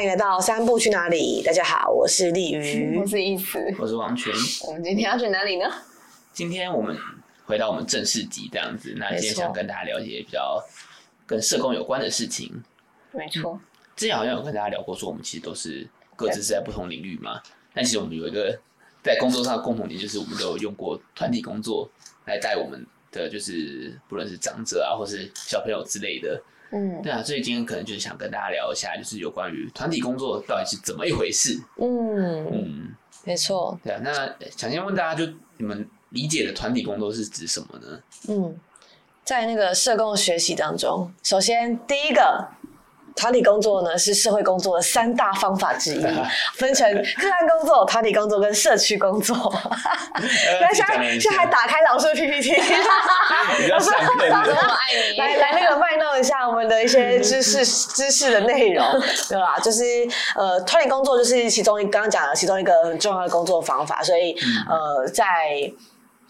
欢迎来到三步去哪里？大家好，我是丽瑜，我是易慈，我是王权。我们今天要去哪里呢？今天我们回到我们正式集这样子。那今天想跟大家了解比较跟社工有关的事情。没错，之前好像有跟大家聊过，说我们其实都是各自是在不同领域嘛。但其实我们有一个在工作上的共同点，就是我们都有用过团体工作来带我们的，就是不论是长者啊，或是小朋友之类的。嗯，对啊，所以今天可能就是想跟大家聊一下，就是有关于团体工作到底是怎么一回事。嗯嗯，没错。对啊，那想先问大家，就你们理解的团体工作是指什么呢？嗯，在那个社工学习当中，首先第一个。团体工作呢，是社会工作的三大方法之一，分成个案工作、团体工作跟社区工作。来，现在现在还打开老师的 PPT，老师老师我们爱你。来来，那个卖弄一下我们的一些知识知识的内容，对吧？就是呃，团体工作就是其中一刚刚讲的其中一个很重要的工作方法，所以呃，在。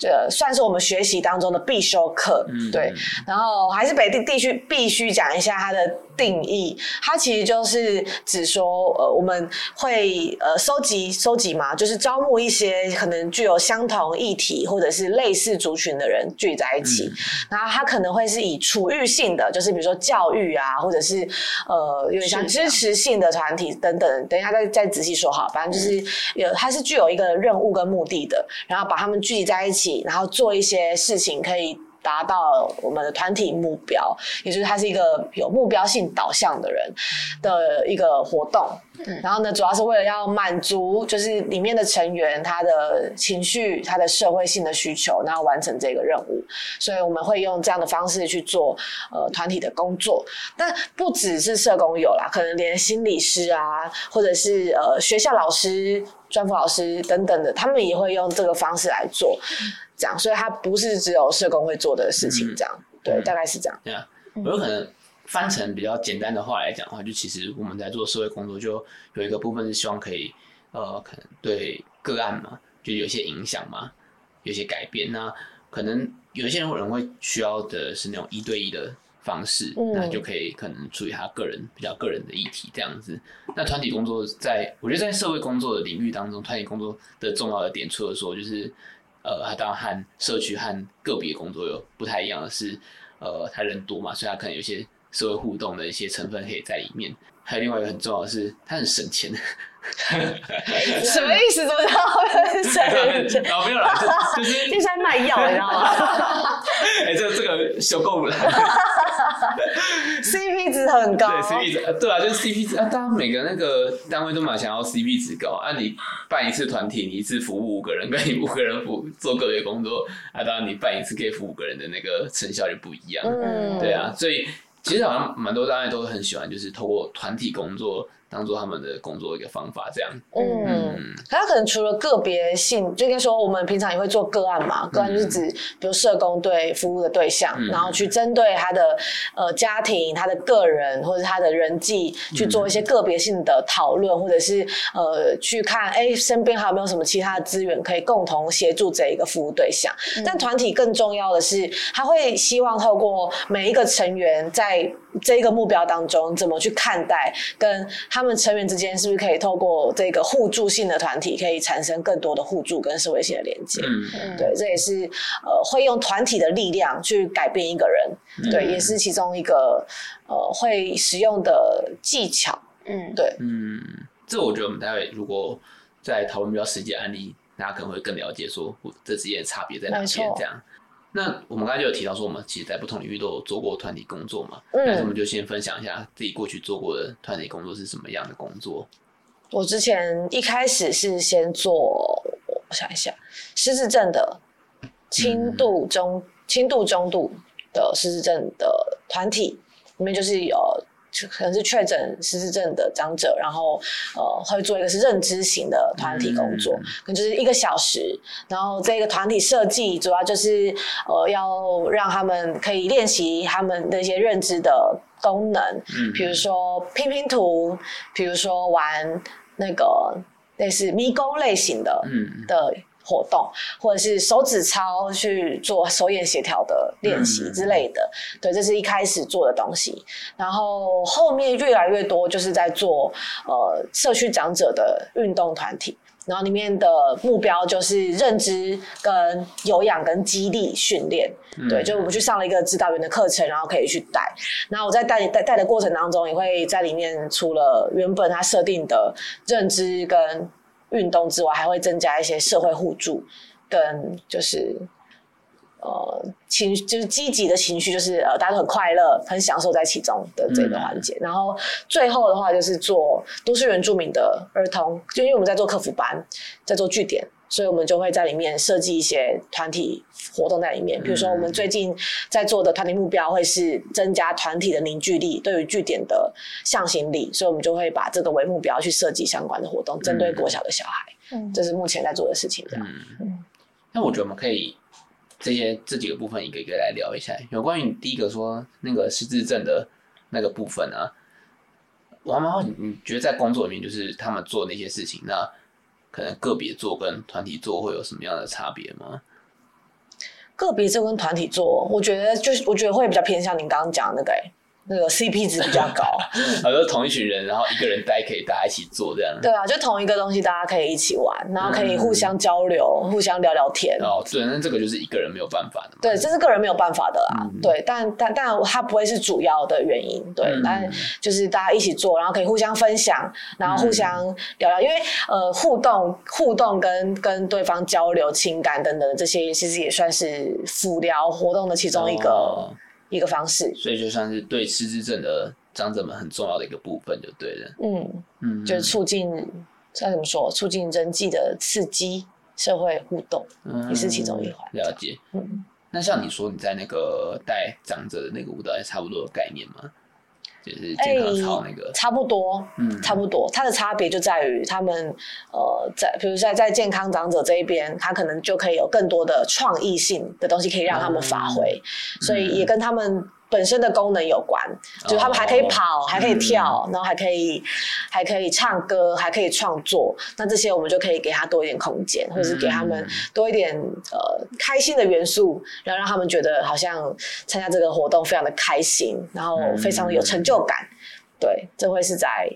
这算是我们学习当中的必修课，嗯、对。然后还是北地地区必须讲一下它的定义，它其实就是指说，呃，我们会呃收集收集嘛，就是招募一些可能具有相同议题或者是类似族群的人聚在一起，嗯、然后它可能会是以处遇性的，就是比如说教育啊，或者是呃有点像支持性的团体等等。等一下再再仔细说哈，反正就是有它是具有一个任务跟目的的，然后把他们聚集在一起。然后做一些事情，可以达到我们的团体目标，也就是他是一个有目标性导向的人的一个活动。嗯、然后呢，主要是为了要满足就是里面的成员他的情绪、他的社会性的需求，然后完成这个任务。所以我们会用这样的方式去做呃团体的工作。但不只是社工有啦，可能连心理师啊，或者是呃学校老师。专辅老师等等的，他们也会用这个方式来做，这样，所以它不是只有社工会做的事情，这样，嗯、对，嗯、大概是这样。对啊，我有可能翻成比较简单的话来讲的话，就其实我们在做社会工作，就有一个部分是希望可以，呃，可能对个案嘛，就有些影响嘛，有些改变。那可能有一些人可能会需要的是那种一对一的。方式，那就可以可能处理他个人比较个人的议题这样子。那团体工作在，我觉得在社会工作的领域当中，团体工作的重要的点，除了说就是，呃，他当然和社区和个别工作有不太一样的是，呃，他人多嘛，所以他可能有些社会互动的一些成分可以在里面。还有另外一个很重要的是，他很省钱。什么意思？怎么叫很省钱？哦，没有啦，就就是 就像卖药，你知道吗？哎，这个这个修够了。CP 值很高，对 CP 值，对啊，就是 CP 值啊，大家每个那个单位都蛮想要 CP 值高啊。你办一次团体，你一次服务五个人，跟你五个人服做个别工作啊，当然你办一次可以服务五个人的那个成效就不一样。嗯，对啊，所以其实好像蛮多单位都很喜欢，就是透过团体工作。当做他们的工作一个方法，这样。嗯，他可能除了个别性，就应该说我们平常也会做个案嘛。个案就是指，比如社工对服务的对象，嗯、然后去针对他的呃家庭、他的个人或者他的人际去做一些个别性的讨论，嗯、或者是呃去看哎身边还有没有什么其他的资源可以共同协助这一个服务对象。嗯、但团体更重要的是，他会希望透过每一个成员在这一个目标当中怎么去看待跟他。们成员之间是不是可以透过这个互助性的团体，可以产生更多的互助跟社会性的连接？嗯，对，这也是呃会用团体的力量去改变一个人，嗯、对，也是其中一个呃会使用的技巧。嗯，对，嗯，这我觉得我们待会如果在讨论比较实际案例，大家可能会更了解说这之间的差别在哪边，这样。那我们刚才就有提到说，我们其实，在不同领域都有做过团体工作嘛。嗯，那我们就先分享一下自己过去做过的团体工作是什么样的工作。我之前一开始是先做，我想一下，失智症的轻度中、轻、嗯、度中度的失智症的团体里面，就是有。可能是确诊失智症的长者，然后呃会做一个是认知型的团体工作，嗯、可能就是一个小时，然后这个团体设计主要就是呃要让他们可以练习他们那些认知的功能，嗯，比如。说拼拼图，比如说玩那个类似迷宫类型的，嗯。的活动，或者是手指操去做手眼协调的练习之类的。嗯、对，这是一开始做的东西。然后后面越来越多就是在做呃社区长者的运动团体。然后里面的目标就是认知、跟有氧、跟肌力训练。嗯、对，就我们去上了一个指导员的课程，然后可以去带。然后我在带带带的过程当中，也会在里面除了原本他设定的认知跟运动之外，还会增加一些社会互助，跟就是。呃，情就是积极的情绪，就是呃，大家都很快乐，很享受在其中的这个环节。嗯、然后最后的话，就是做都市原住民的儿童，就因为我们在做客服班，在做据点，所以我们就会在里面设计一些团体活动在里面。比如说，我们最近在做的团体目标会是增加团体的凝聚力，对于据点的向心力，所以我们就会把这个为目标去设计相关的活动，针对国小的小孩。嗯，这是目前在做的事情。这样，嗯，那我觉得我们可以。这些这几个部分一个一个来聊一下。有关于第一个说那个失智症的那个部分啊，我还蛮好奇，你觉得在工作里面，就是他们做那些事情，那可能个别做跟团体做会有什么样的差别吗？个别做跟团体做，我觉得就是我觉得会比较偏向您刚刚讲那个、那个 CP 值比较高，好多同一群人，然后一个人待可以大家一起做这样。对啊，就同一个东西，大家可以一起玩，然后可以互相交流、嗯、互相聊聊天。哦，对，那这个就是一个人没有办法的嘛。对，这是个人没有办法的啦。嗯、对，但但但它不会是主要的原因。对，嗯、但就是大家一起做，然后可以互相分享，然后互相聊聊，嗯、因为呃，互动互动跟跟对方交流情感等等这些，其实也算是辅疗活动的其中一个。哦一个方式，所以就算是对失智症的长者们很重要的一个部分，就对了。嗯嗯，就是促进，再怎么说？促进人际的刺激，社会互动，嗯，也是其中一环。了解。嗯，那像你说你在那个带长者的那个舞蹈，也差不多的概念吗？就是健康操那个、欸、差不多，嗯，差不多。它的差别就在于他们，呃，在比如在在健康长者这一边，他可能就可以有更多的创意性的东西可以让他们发挥，嗯、所以也跟他们。本身的功能有关，就是他们还可以跑，哦、还可以跳，嗯、然后还可以还可以唱歌，还可以创作。那这些我们就可以给他多一点空间，或者是给他们多一点呃开心的元素，然后让他们觉得好像参加这个活动非常的开心，然后非常的有成就感。嗯对，这会是在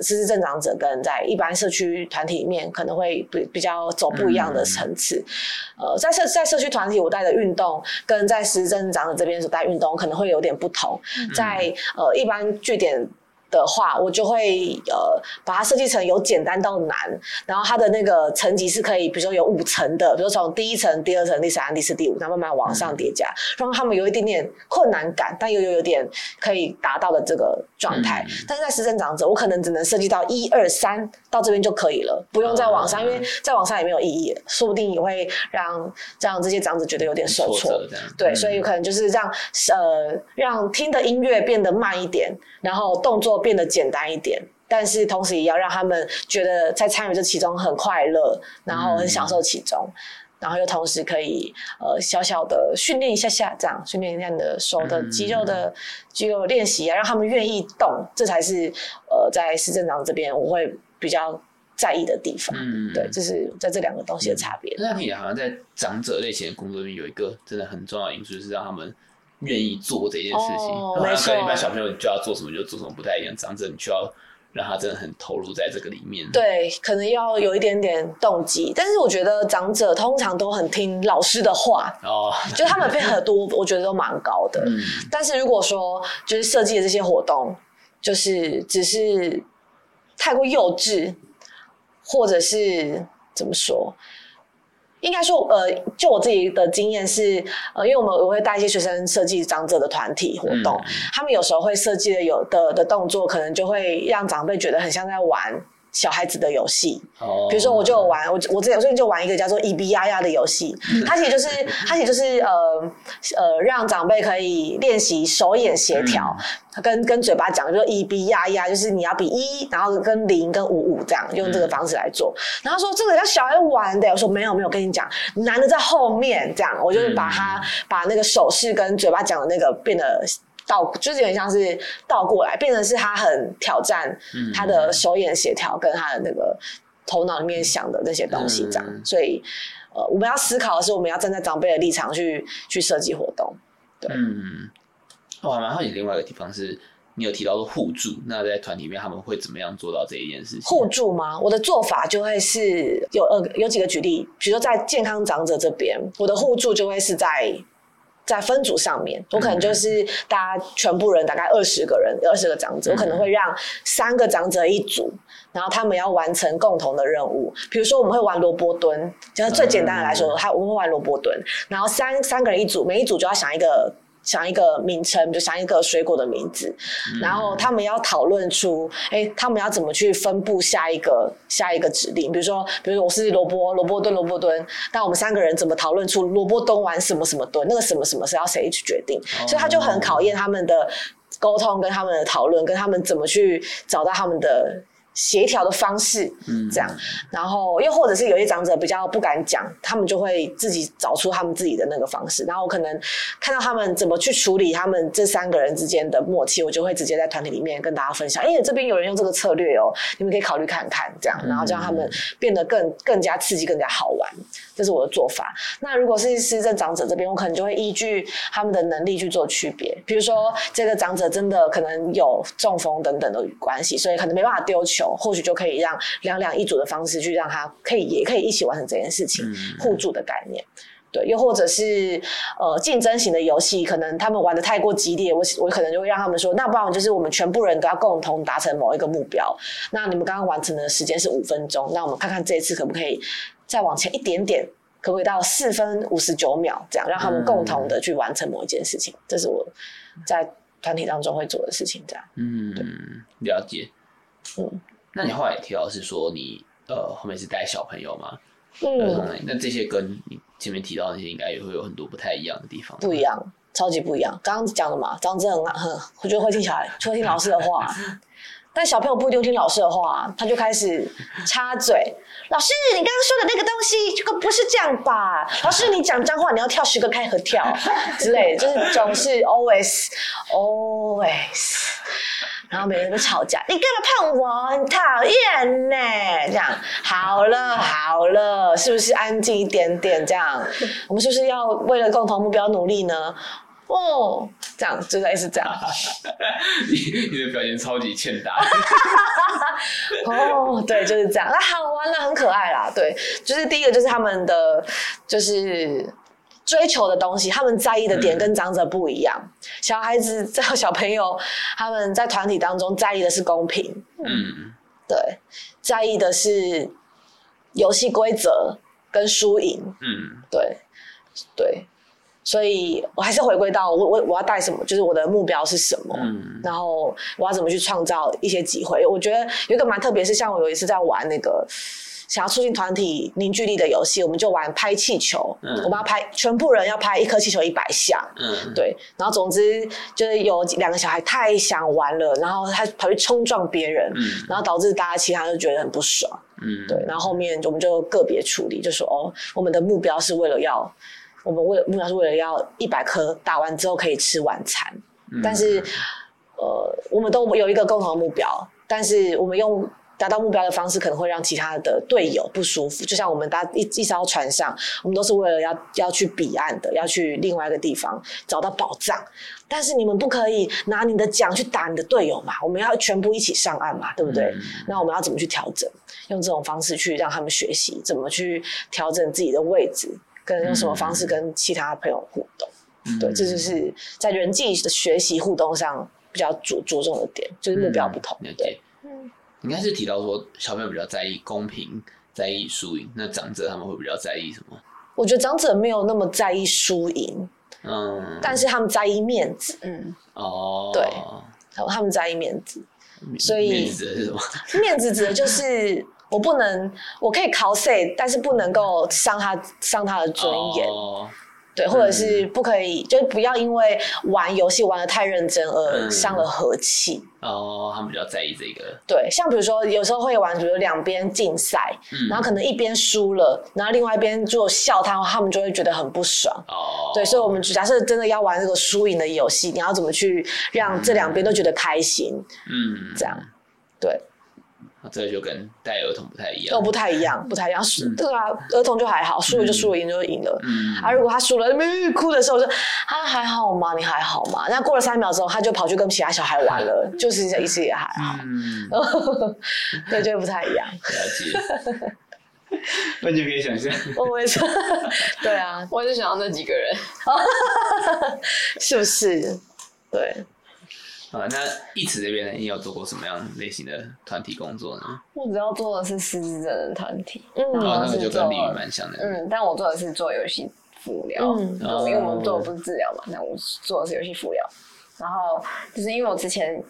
失智症长者跟在一般社区团体里面可能会比比较走不一样的层次。嗯、呃，在社在社区团体我带的运动，跟在失智症长者这边所带运动可能会有点不同。嗯、在呃一般据点。的话，我就会呃把它设计成由简单到难，然后它的那个层级是可以，比如说有五层的，比如从第一层、第二层、第三、第四、第五，然后慢慢往上叠加，让他们有一点点困难感，但又有有点可以达到的这个状态。嗯、但是在实证长者，我可能只能设计到一二三到这边就可以了，不用再往上，嗯、因为再往上也没有意义，说不定也会让让这些长者觉得有点受挫。对，嗯、所以可能就是让呃让听的音乐变得慢一点，然后动作。变得简单一点，但是同时也要让他们觉得在参与这其中很快乐，然后很享受其中，嗯、然后又同时可以呃小小的训练一下下，这样训练一下你的手的肌肉的肌肉练习啊，让他们愿意动，这才是呃在失智症长这边我会比较在意的地方。嗯，对，这是在这两个东西的差别。那你好像在长者类型的工作里面有一个真的很重要的因素，就是让他们。愿意做这件事情，哦、好像跟一般小朋友你就要做什么就做什么不太一样。长者你就要让他真的很投入在这个里面。对，可能要有一点点动机。但是我觉得长者通常都很听老师的话哦，就他们配合度我觉得都蛮高的。嗯、但是如果说就是设计的这些活动，就是只是太过幼稚，或者是怎么说？应该说，呃，就我自己的经验是，呃，因为我们我会带一些学生设计长者的团体活动，嗯、他们有时候会设计的有的的动作，可能就会让长辈觉得很像在玩小孩子的游戏。哦，比如说我就有玩，我我之前最近就玩一个叫做一比呀呀的游戏，它其实就是它其实就是呃呃让长辈可以练习手眼协调。嗯跟跟嘴巴讲，就一比呀呀，就是你要比一，然后跟零跟五五这样用这个方式来做。嗯、然后说这个要小孩玩的，我说没有没有，跟你讲，男的在后面。这样，我就是把他、嗯、把那个手势跟嘴巴讲的那个变得倒，就是有点像是倒过来，变成是他很挑战他的手眼协调跟他的那个头脑里面想的那些东西这样。嗯、所以呃，我们要思考的是，我们要站在长辈的立场去去设计活动。对，嗯，我还蛮好奇另外一个地方是。你有提到说互助，那在团体里面他们会怎么样做到这一件事情？互助吗？我的做法就会是有呃有几个举例，比如说在健康长者这边，我的互助就会是在在分组上面，我可能就是大家全部人大概二十个人，二十个长者，我可能会让三个长者一组，然后他们要完成共同的任务，比如说我们会玩萝卜蹲，就是最简单的来说，他我们会玩萝卜蹲，然后三三个人一组，每一组就要想一个。想一个名称，就想一个水果的名字，嗯、然后他们要讨论出，哎，他们要怎么去分布下一个下一个指令？比如说，比如说我是萝卜，萝卜蹲，萝卜蹲，但我们三个人怎么讨论出萝卜蹲完什么什么蹲？那个什么什么是要谁去决定？哦、所以他就很考验他们的沟通，跟他们的讨论，跟他们怎么去找到他们的。协调的方式，这样，嗯、然后又或者是有些长者比较不敢讲，他们就会自己找出他们自己的那个方式，然后我可能看到他们怎么去处理他们这三个人之间的默契，我就会直接在团体里面跟大家分享，哎，这边有人用这个策略哦，你们可以考虑看看，这样，然后就让他们变得更更加刺激，更加好玩，这是我的做法。那如果是失智长者这边，我可能就会依据他们的能力去做区别，比如说这个长者真的可能有中风等等的关系，所以可能没办法丢球。或许就可以让两两一组的方式去让他可以也可以一起完成这件事情，嗯、互助的概念，对，又或者是呃竞争型的游戏，可能他们玩的太过激烈，我我可能就会让他们说，那不然就是我们全部人都要共同达成某一个目标，那你们刚刚完成的时间是五分钟，那我们看看这一次可不可以再往前一点点，可不可以到四分五十九秒，这样让他们共同的去完成某一件事情，嗯、这是我在团体当中会做的事情，这样，嗯，对了解，嗯。那你后来也提到是说你呃后面是带小朋友吗？嗯，那这些跟你前面提到那些应该也会有很多不太一样的地方。不一样，超级不一样。刚刚讲的嘛，张真很很，我觉得会听小孩，会听老师的话。但小朋友不一定听老师的话，他就开始插嘴。老师，你刚刚说的那个东西，这个不是这样吧？老师，你讲脏话，你要跳十个开合跳之类的，就是总是 always always。然后每天都吵架，你干嘛碰我？你讨厌呢。这样好了好了，是不是安静一点点？这样我们是不是要为了共同目标努力呢？哦，这样就类似这样。你你的表情超级欠打。哦，对，就是这样。那好玩了，很可爱啦。对，就是第一个就是他们的就是。追求的东西，他们在意的点跟长者不一样。嗯、小孩子、这小朋友，他们在团体当中在意的是公平。嗯，对，在意的是游戏规则跟输赢。嗯，对，对，所以我还是回归到我我我要带什么，就是我的目标是什么。嗯，然后我要怎么去创造一些机会？我觉得有一个蛮特别，是像我有一次在玩那个。想要促进团体凝聚力的游戏，我们就玩拍气球。嗯、我们要拍，全部人要拍一颗气球一百下。嗯，对。然后总之就是有两个小孩太想玩了，然后他跑去冲撞别人，嗯、然后导致大家其他人就觉得很不爽。嗯，对。然后后面我们就个别处理，就说哦，我们的目标是为了要，我们为了目标是为了要一百颗打完之后可以吃晚餐。嗯、但是呃，我们都有一个共同的目标，但是我们用。达到目标的方式可能会让其他的队友不舒服，就像我们搭一一艘船上，我们都是为了要要去彼岸的，要去另外一个地方找到宝藏。但是你们不可以拿你的桨去打你的队友嘛？我们要全部一起上岸嘛，对不对？嗯、那我们要怎么去调整？用这种方式去让他们学习怎么去调整自己的位置，跟用什么方式跟其他朋友互动？嗯、对，这就是在人际的学习互动上比较着着重的点，就是目标不同。嗯、对。应该是提到说，小朋友比较在意公平，在意输赢。那长者他们会比较在意什么？我觉得长者没有那么在意输赢，嗯，但是他们在意面子，嗯，哦，对，他们在意面子，所以面子是什么？面子指的就是我不能，我可以考谁，但是不能够伤他，伤他的尊严。哦对，或者是不可以，嗯、就是不要因为玩游戏玩的太认真而伤了和气，嗯。哦，他们比较在意这个。对，像比如说有时候会玩，比如两边竞赛，嗯、然后可能一边输了，然后另外一边就笑他，他们就会觉得很不爽。哦。对，所以我们假设真的要玩这个输赢的游戏，你要怎么去让这两边都觉得开心？嗯，这样，对。这个就跟带儿童不太一样，都不太一样，不太一样。输、嗯、对啊，儿童就还好，输了就输了，赢、嗯、就赢了。嗯，啊，如果他输了，没哭的时候，我说他还好吗？你还好吗？那过了三秒之后，他就跑去跟其他小孩玩了，嗯、就是意思也还好。嗯，对，就不太一样。了解。完全可以想象。我也是。对啊，我就想要那几个人，是不是？对。啊，那一直这边呢，你有做过什么样类型的团体工作呢？我主要做的是失智症的团体，嗯，哦，那个就跟李宇蛮像的，嗯，但我做的是做游戏辅疗，嗯，因为我们做的不是治疗嘛，那我做的是游戏辅疗，然后就是因为我之前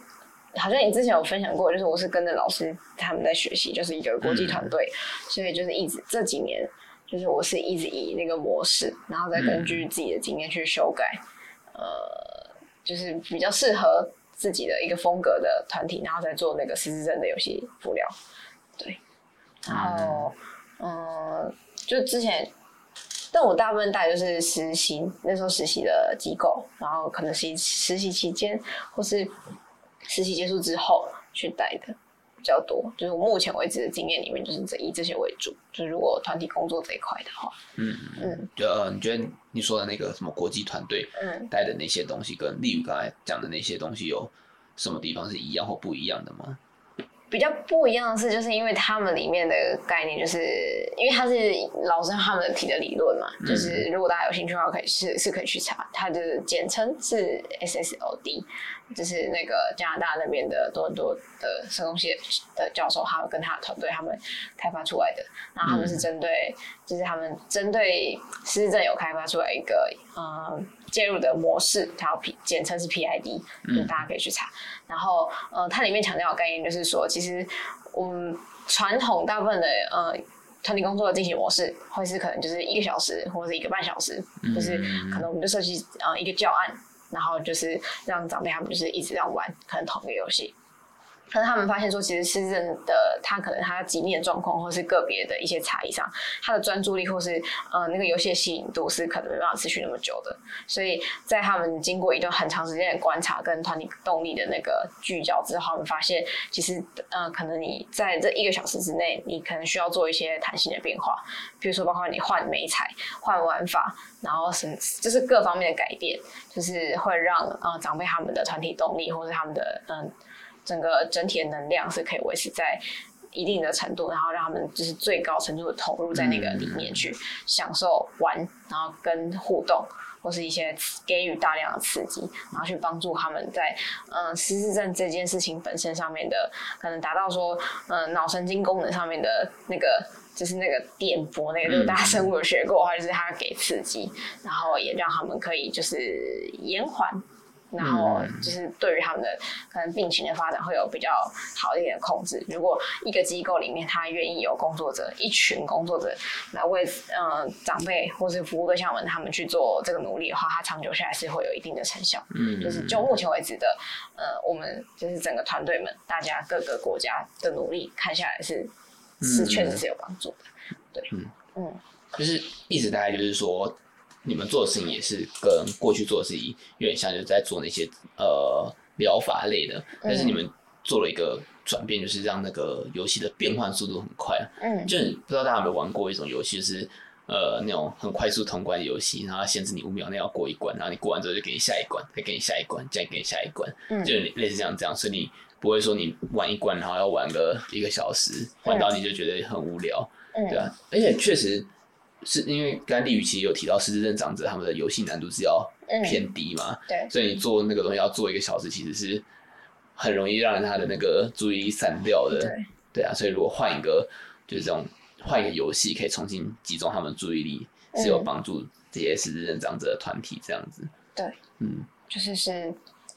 好像你之前有分享过，就是我是跟着老师他们在学习，就是一个国际团队，嗯、所以就是一直这几年，就是我是一直以那个模式，然后再根据自己的经验去修改，嗯、呃，就是比较适合。自己的一个风格的团体，然后再做那个失智症的游戏辅料，对，然后嗯，就之前，但我大部分带就是实习，那时候实习的机构，然后可能是实习期间或是实习结束之后去带的。比较多，就是我目前为止的经验里面，就是这以这些为主。就是如果团体工作这一块的话，嗯嗯，就呃，你觉得你说的那个什么国际团队，嗯，带的那些东西，跟例如刚才讲的那些东西，有什么地方是一样或不一样的吗？比较不一样的是，就是因为他们里面的概念，就是因为他是老师他们提的理论嘛，嗯、就是如果大家有兴趣的话，可以是是可以去查，它的简称是 SSOD，就是那个加拿大那边的多伦多的社工系的教授，他们跟他的团队他们开发出来的，然后他们是针对，嗯、就是他们针对失智症有开发出来一个嗯。介入的模式，它要 P 简称是 PID，嗯大家可以去查。嗯、然后，呃，它里面强调的概念就是说，其实我们传统大部分的呃团体工作的进行模式，会是可能就是一个小时或者是一个半小时，嗯、就是可能我们就设计呃一个教案，然后就是让长辈他们就是一直这样玩，可能同一个游戏。可是他们发现说，其实失智症的他可能他疾病的状况，或是个别的一些差异上，他的专注力或是呃那个游戏的吸引度是可能没办法持续那么久的。所以在他们经过一段很长时间的观察跟团体动力的那个聚焦之后，他们发现其实呃可能你在这一个小时之内，你可能需要做一些弹性的变化，比如说包括你换美彩、换玩法，然后是就是各方面的改变，就是会让呃长辈他们的团体动力或是他们的嗯。整个整体的能量是可以维持在一定的程度，然后让他们就是最高程度的投入在那个里面去享受玩，然后跟互动或是一些给予大量的刺激，然后去帮助他们在嗯失智症这件事情本身上面的可能达到说嗯脑神经功能上面的那个就是那个电波，那个就是大家生物有学过的话，就是他给刺激，然后也让他们可以就是延缓。然后就是对于他们的可能病情的发展会有比较好一点的控制。如果一个机构里面他愿意有工作者，一群工作者来为嗯、呃、长辈或是服务对象们他们去做这个努力的话，他长久下来是会有一定的成效。嗯，就是就目前为止的呃，我们就是整个团队们大家各个国家的努力看下来是是确实是有帮助的。对，嗯嗯，就是意思大概就是说。你们做的事情也是跟过去做的事情有点像，就是在做那些呃疗法类的，但是你们做了一个转变，就是让那个游戏的变换速度很快。嗯，就不知道大家有没有玩过一种游戏，就是呃那种很快速通关的游戏，然后限制你五秒内要过一关，然后你过完之后就给你下一关，再给你下一关，再给你下一关，嗯，就类似这样这样，所以你不会说你玩一关然后要玩个一个小时，玩到你就觉得很无聊，嗯，对啊，而且确实。是因为刚才丽宇其实有提到失智症长者他们的游戏难度是要偏低嘛？嗯、对，所以你做那个东西要做一个小时，其实是很容易让他的那个注意力散掉的。对，对啊，所以如果换一个就是这种换一个游戏，可以重新集中他们注意力，是有帮助这些失智症长者的团体这样子。对，嗯，就是是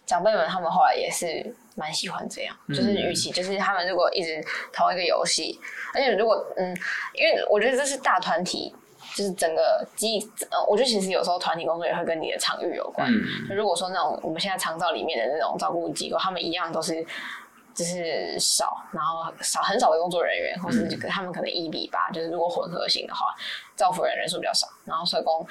长辈们他们后来也是蛮喜欢这样，嗯、就是与其就是他们如果一直同一个游戏，而且如果嗯，因为我觉得这是大团体。就是整个机，呃，我觉得其实有时候团体工作也会跟你的场域有关。嗯，如果说那种我们现在长照里面的那种照顾机构，他们一样都是就是少，然后少很少的工作人员，或是他们可能一比八，就是如果混合型的话，照顾人人数比较少，然后社工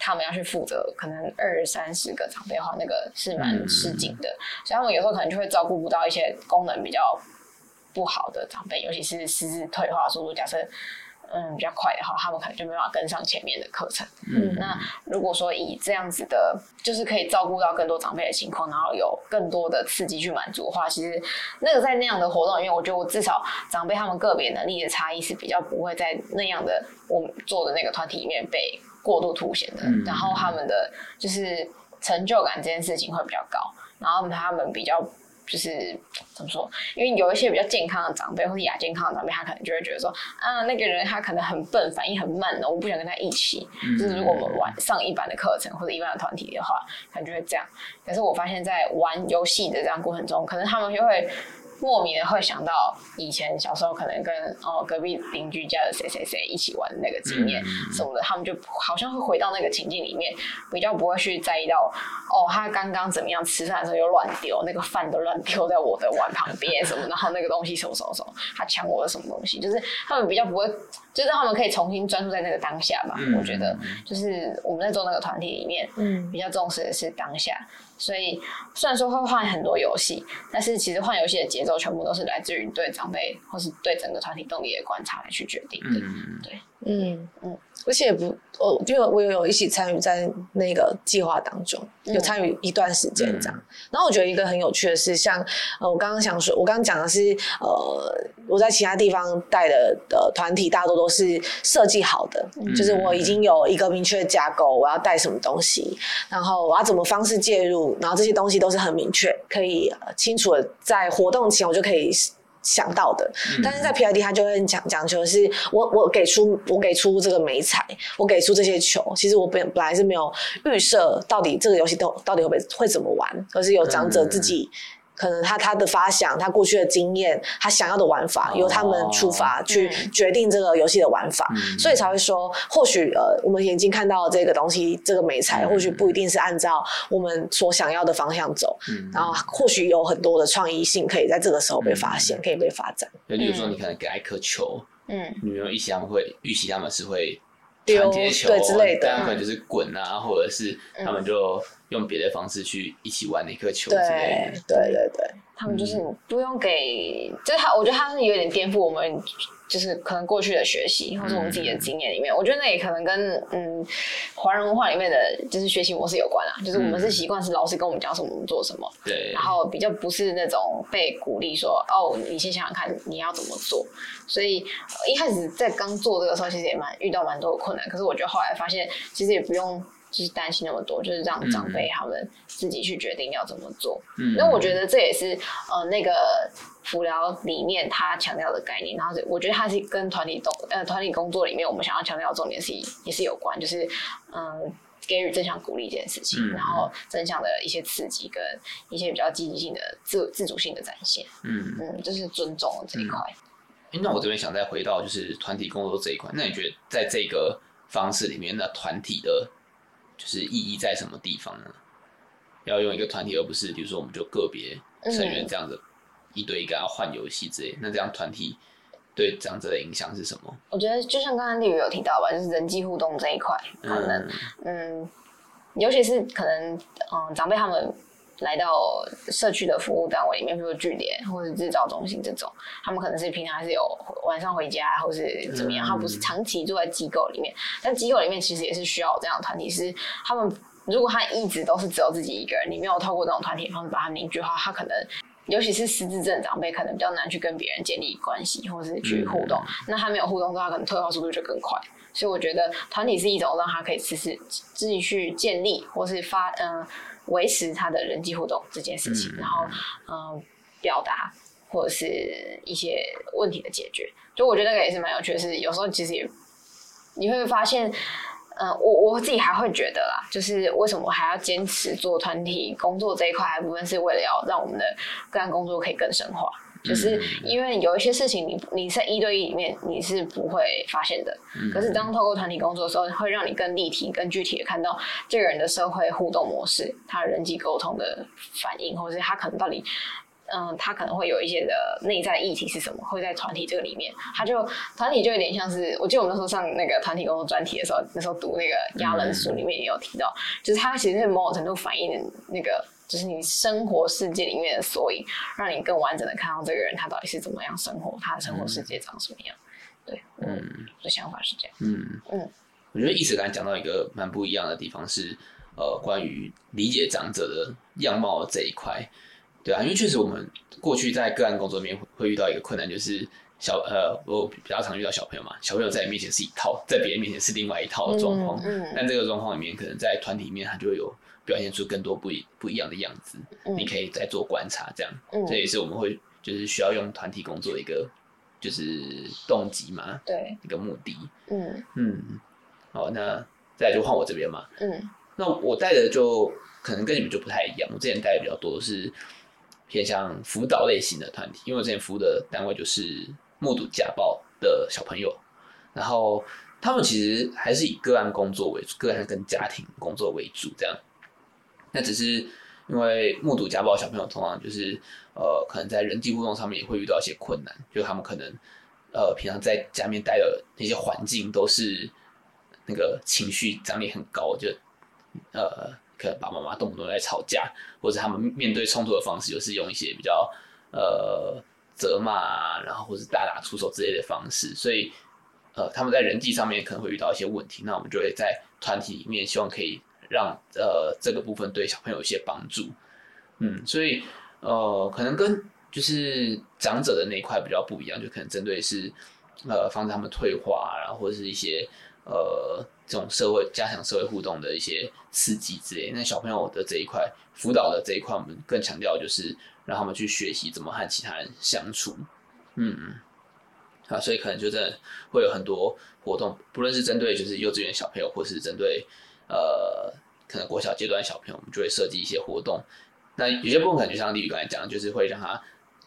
他们要去负责可能二三十个长辈的话，那个是蛮吃紧的，嗯、所以他们有时候可能就会照顾不到一些功能比较不好的长辈，尤其是失智退化速度，假设。嗯，比较快的话，他们可能就没办法跟上前面的课程。嗯，那如果说以这样子的，就是可以照顾到更多长辈的情况，然后有更多的刺激去满足的话，其实那个在那样的活动里面，我觉得我至少长辈他们个别能力的差异是比较不会在那样的我们做的那个团体里面被过度凸显的。嗯，然后他们的就是成就感这件事情会比较高，然后他们比较。就是怎么说？因为有一些比较健康的长辈或是亚健康的长辈，他可能就会觉得说，啊，那个人他可能很笨，反应很慢的，我不想跟他一起。嗯、就是如果我们玩上一般的课程或者一般的团体的话，可能就会这样。可是我发现，在玩游戏的这样过程中，可能他们就会。莫名的会想到以前小时候可能跟哦隔壁邻居家的谁谁谁一起玩的那个经验什么的，他们就好像会回到那个情境里面，比较不会去在意到哦他刚刚怎么样吃饭的时候又乱丢那个饭都乱丢在我的碗旁边什么，然后那个东西什么什么什么，他抢我的什么东西，就是他们比较不会，就是他们可以重新专注在那个当下吧。我觉得就是我们在做那个团体里面，嗯，比较重视的是当下。所以虽然说会换很多游戏，但是其实换游戏的节奏全部都是来自于对长辈或是对整个团体动力的观察来去决定的。嗯、对，嗯嗯。而且也不，我因为我也有一起参与在那个计划当中，有参与一段时间这样。嗯、然后我觉得一个很有趣的是，像呃，我刚刚想说，我刚刚讲的是呃，我在其他地方带的的团体大多都是设计好的，嗯、就是我已经有一个明确的架构，我要带什么东西，然后我要怎么方式介入，然后这些东西都是很明确，可以清楚的在活动前我就可以。想到的，但是在 PID 他就会讲讲求的是我我给出我给出这个美彩，我给出这些球，其实我本本来是没有预设到底这个游戏都到底会不会会怎么玩，而是有长者自己。可能他他的发想，他过去的经验，他想要的玩法，由他们出发去决定这个游戏的玩法，嗯、所以才会说，或许呃，我们眼睛看到这个东西，这个美材，或许不一定是按照我们所想要的方向走，嗯、然后或许有很多的创意性可以在这个时候被发现，嗯、可以被发展。就例如说，你可能给他一颗球，嗯，你没有预期他们会预期他们是会传接球对之类的，可能就是滚啊，或者是他们就。用别的方式去一起玩那颗球之类的，对对对对，他们就是不用给，嗯、就是他，我觉得他是有点颠覆我们，就是可能过去的学习或者我们自己的经验里面，嗯、我觉得那也可能跟嗯华人文化里面的就是学习模式有关啊，就是我们是习惯是老师跟我们讲什么我们做什么，对、嗯，然后比较不是那种被鼓励说哦，你先想想看你要怎么做，所以一开始在刚做这个时候，其实也蛮遇到蛮多的困难，可是我觉得后来发现其实也不用。就是担心那么多，就是让长辈他们自己去决定要怎么做。嗯，那我觉得这也是呃那个辅疗里面他强调的概念。然后我觉得他是跟团体动呃团体工作里面我们想要强调的重点是也是有关，就是嗯、呃、给予正向鼓励这件事情，嗯、然后正向的一些刺激跟一些比较积极性的自自主性的展现。嗯嗯，就是尊重这一块。那我这边想再回到就是团体工作这一块，那你觉得在这个方式里面，那团体的就是意义在什么地方呢？要用一个团体，而不是比如说我们就个别成员这样子一对一跟他换游戏之类。嗯、那这样团体对这样子的影响是什么？我觉得就像刚刚丽宇有提到吧，就是人际互动这一块，可能嗯，嗯，尤其是可能嗯长辈他们。来到社区的服务单位里面，比如说据点或者制造中心这种，他们可能是平常还是有晚上回家，或是怎么样，他不是长期住在机构里面。但机构里面其实也是需要这样的团体，是他们如果他一直都是只有自己一个人，你没有透过这种团体的方式把他凝聚的话，他可能尤其是失智症长辈，可能比较难去跟别人建立关系，或是去互动。那他没有互动的话，可能退化速度就更快。所以我觉得团体是一种让他可以持续自己去建立，或是发嗯。呃维持他的人际互动这件事情，嗯、然后嗯，表达或者是一些问题的解决，就我觉得那个也是蛮有趣的。是有时候其实也你会发现，嗯，我我自己还会觉得啦，就是为什么我还要坚持做团体工作这一块，还部分是为了要让我们的个案工作可以更深化。就是因为有一些事情你，你你在一对一里面你是不会发现的，嗯、可是当透过团体工作的时候，会让你更立体、更具体的看到这个人的社会互动模式，他人际沟通的反应，或者是他可能到底，嗯，他可能会有一些的内在议题是什么，会在团体这个里面，他就团体就有点像是，我记得我们那时候上那个团体工作专题的时候，那时候读那个亚伦书里面也有提到，嗯、就是他其实是某种程度反映那个。就是你生活世界里面的缩影，让你更完整的看到这个人他到底是怎么样生活，他的生活世界长什么样。对，嗯，我的想法是这样。嗯嗯，我觉得一直刚才讲到一个蛮不一样的地方是，呃，关于理解长者的样貌这一块。对啊，因为确实我们过去在个案工作里面会遇到一个困难，就是小呃，我比较常遇到小朋友嘛，小朋友在你面前是一套，在别人面前是另外一套的状况。嗯，嗯，但这个状况里面，可能在团体里面，他就会有表现出更多不一不一样的样子。嗯，你可以再做观察，这样。嗯，这也是我们会就是需要用团体工作的一个就是动机嘛。对，一个目的。嗯嗯，好，那再来就换我这边嘛。嗯，那我带的就可能跟你们就不太一样，我之前带的比较多是。偏向辅导类型的团体，因为我之前服务的单位就是目睹家暴的小朋友，然后他们其实还是以个案工作为主，个案跟家庭工作为主这样。那只是因为目睹家暴小朋友通常就是呃，可能在人际互动上面也会遇到一些困难，就他们可能呃平常在家面待的那些环境都是那个情绪张力很高，就呃。可能爸爸妈妈动不动在吵架，或者他们面对冲突的方式就是用一些比较呃责骂啊，然后或是大打出手之类的方式，所以呃他们在人际上面可能会遇到一些问题。那我们就会在团体里面希望可以让呃这个部分对小朋友有一些帮助。嗯，所以呃可能跟就是长者的那一块比较不一样，就可能针对是呃防止他们退化，然后或者是一些。呃，这种社会加强社会互动的一些刺激之类，那小朋友的这一块辅导的这一块，我们更强调就是让他们去学习怎么和其他人相处。嗯嗯，啊，所以可能就真的会有很多活动，不论是针对就是幼稚园小朋友，或是针对呃可能国小阶段小朋友，我们就会设计一些活动。那有些部分可能就像李宇刚才讲，就是会让他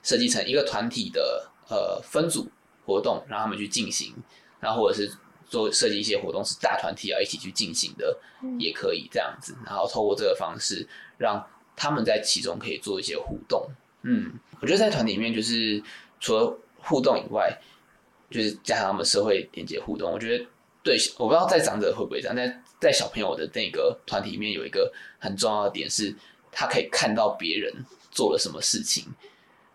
设计成一个团体的呃分组活动，让他们去进行，然后或者是。做设计一些活动是大团体要一起去进行的，也可以这样子，然后透过这个方式让他们在其中可以做一些互动。嗯，我觉得在团体里面就是除了互动以外，就是加上他们社会连接互动。我觉得对，我不知道在长者会不会这样，但在小朋友的那个团体里面有一个很重要的点是，他可以看到别人做了什么事情。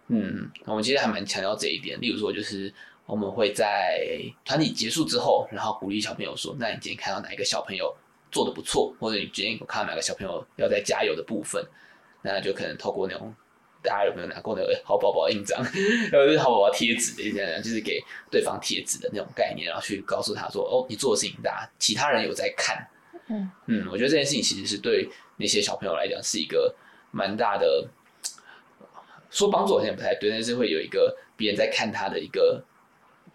嗯，我们其实还蛮强调这一点，例如说就是。我们会在团体结束之后，然后鼓励小朋友说：“那你今天看到哪一个小朋友做的不错，或者你今天有看到哪个小朋友要在加油的部分，那就可能透过那种大家有没有拿过那个好宝宝印章，或者是好宝宝贴纸的一些，就是给对方贴纸的那种概念，然后去告诉他说：哦，你做的事情大家其他人有在看。嗯嗯，我觉得这件事情其实是对那些小朋友来讲是一个蛮大的，说帮助好像不太对，但是会有一个别人在看他的一个。